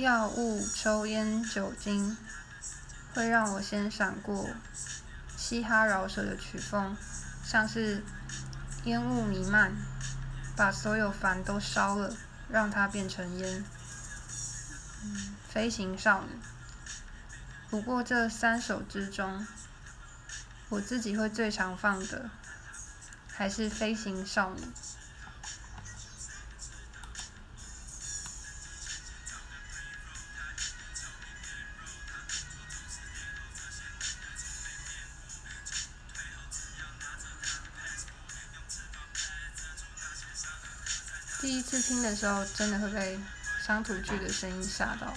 药物、抽烟、酒精，会让我先闪过嘻哈饶舌的曲风，像是烟雾弥漫，把所有烦都烧了，让它变成烟。飞行少女。不过这三首之中，我自己会最常放的，还是飞行少女。第一次听的时候，真的会被乡土剧的声音吓到。